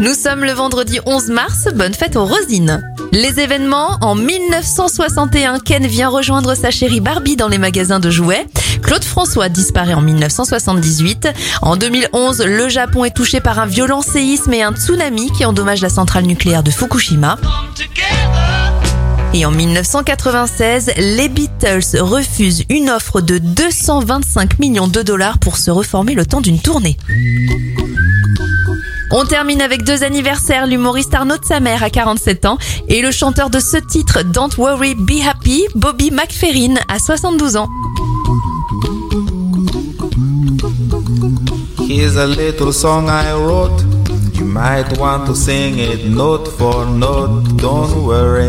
Nous sommes le vendredi 11 mars, bonne fête aux Rosines. Les événements, en 1961, Ken vient rejoindre sa chérie Barbie dans les magasins de jouets. Claude François disparaît en 1978. En 2011, le Japon est touché par un violent séisme et un tsunami qui endommage la centrale nucléaire de Fukushima. Et en 1996, les Beatles refusent une offre de 225 millions de dollars pour se reformer le temps d'une tournée. On termine avec deux anniversaires, l'humoriste Arnaud de sa mère à 47 ans et le chanteur de ce titre Don't Worry Be Happy, Bobby McFerrin à 72 ans. Here's a little song I wrote. You might want to sing it note for note. Don't worry.